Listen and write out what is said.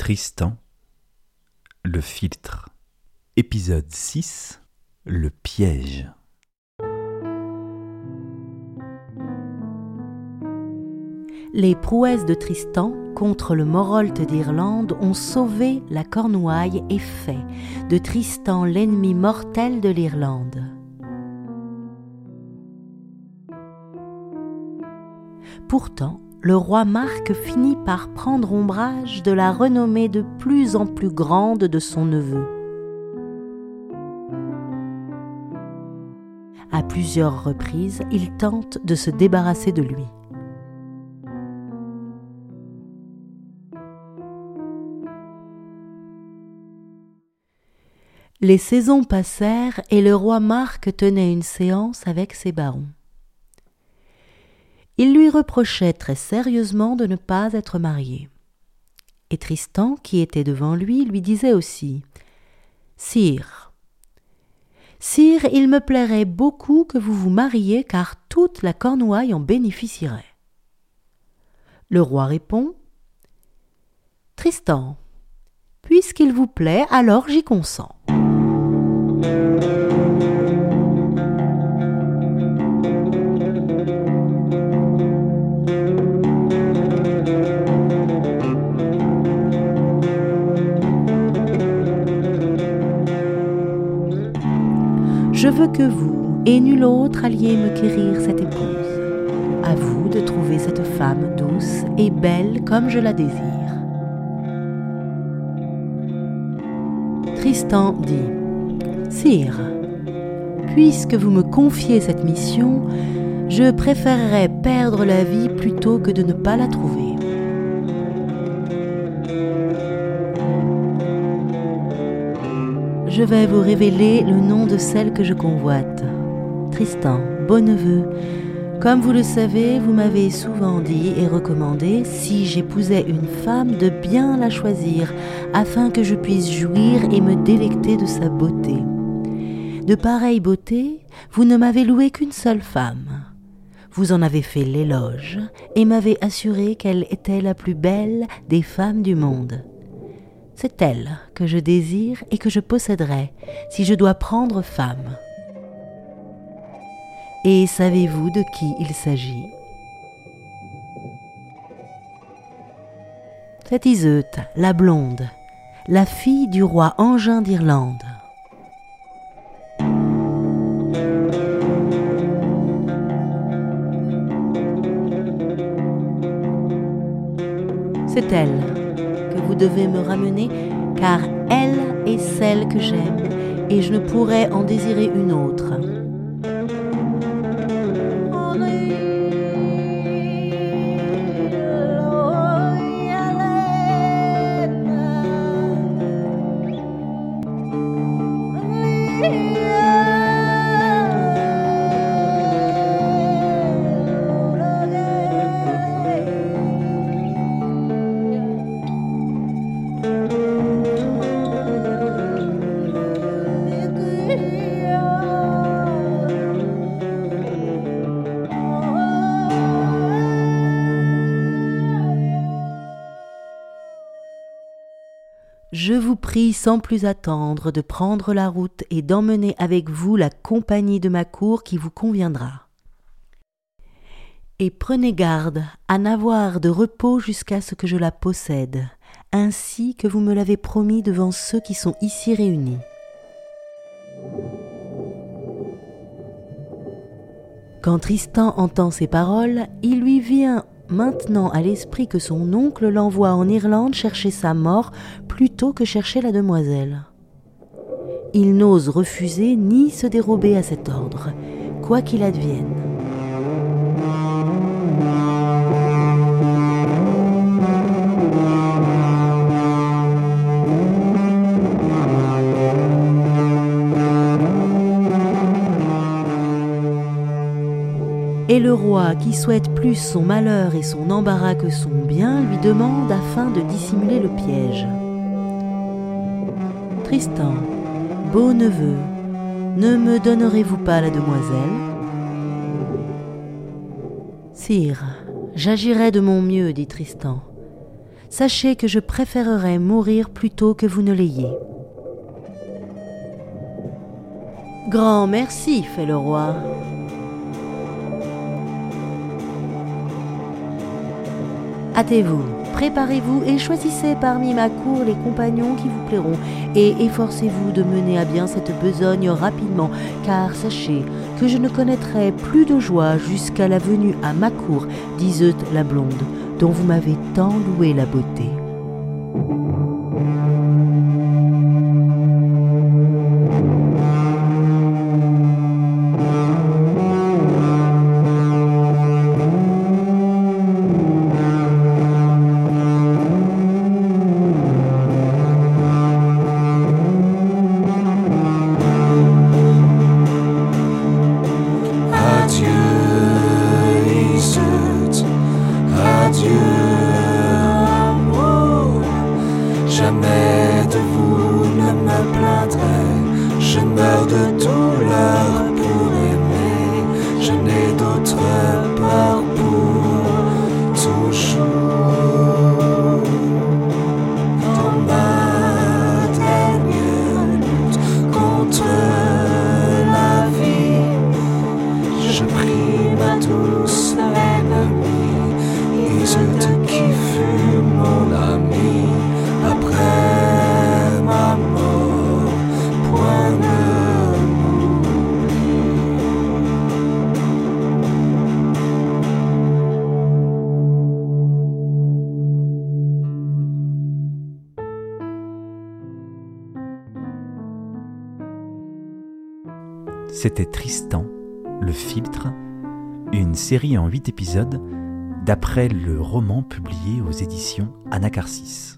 Tristan, le filtre. Épisode 6, le piège. Les prouesses de Tristan contre le Morolt d'Irlande ont sauvé la Cornouaille et fait de Tristan l'ennemi mortel de l'Irlande. Pourtant, le roi Marc finit par prendre ombrage de la renommée de plus en plus grande de son neveu. À plusieurs reprises, il tente de se débarrasser de lui. Les saisons passèrent et le roi Marc tenait une séance avec ses barons. Il lui reprochait très sérieusement de ne pas être marié. Et Tristan, qui était devant lui, lui disait aussi Sire, Sire, il me plairait beaucoup que vous vous mariiez, car toute la Cornouaille en bénéficierait. Le roi répond Tristan, puisqu'il vous plaît, alors j'y consens. Je veux que vous et nul autre alliez me quérir cette épouse. À vous de trouver cette femme douce et belle comme je la désire. Tristan dit Sire, puisque vous me confiez cette mission, je préférerais perdre la vie plutôt que de ne pas la trouver. Je vais vous révéler le nom de celle que je convoite. Tristan, beau neveu, comme vous le savez, vous m'avez souvent dit et recommandé, si j'épousais une femme, de bien la choisir, afin que je puisse jouir et me délecter de sa beauté. De pareille beauté, vous ne m'avez loué qu'une seule femme. Vous en avez fait l'éloge et m'avez assuré qu'elle était la plus belle des femmes du monde. C'est elle que je désire et que je posséderai si je dois prendre femme. Et savez-vous de qui il s'agit? C'est Iseut, la blonde, la fille du roi Angin d'Irlande. C'est elle devez me ramener, car elle est celle que j'aime, et je ne pourrais en désirer une autre. Je vous prie sans plus attendre de prendre la route et d'emmener avec vous la compagnie de ma cour qui vous conviendra. Et prenez garde à n'avoir de repos jusqu'à ce que je la possède, ainsi que vous me l'avez promis devant ceux qui sont ici réunis. Quand Tristan entend ces paroles, il lui vient maintenant à l'esprit que son oncle l'envoie en Irlande chercher sa mort plutôt que chercher la demoiselle. Il n'ose refuser ni se dérober à cet ordre, quoi qu'il advienne. Le roi, qui souhaite plus son malheur et son embarras que son bien, lui demande afin de dissimuler le piège. Tristan, beau neveu, ne me donnerez-vous pas la demoiselle? Sire, j'agirai de mon mieux, dit Tristan. sachez que je préférerais mourir plutôt que vous ne l'ayez. Grand merci, fait le roi. Hâtez-vous, préparez-vous et choisissez parmi ma cour les compagnons qui vous plairont, et efforcez-vous de mener à bien cette besogne rapidement, car sachez que je ne connaîtrai plus de joie jusqu'à la venue à ma cour d'Iseut la blonde, dont vous m'avez tant loué la beauté. Jamais de vous ne me plaindrai. Je meurs de douleur pour aimer. Je n'ai d'autre part pour toujours. Dans ma dernière lutte contre la vie. Je prie ma douce ennemie, Iseut qui fut C'était Tristan, le filtre, une série en 8 épisodes d'après le roman publié aux éditions Anacarsis.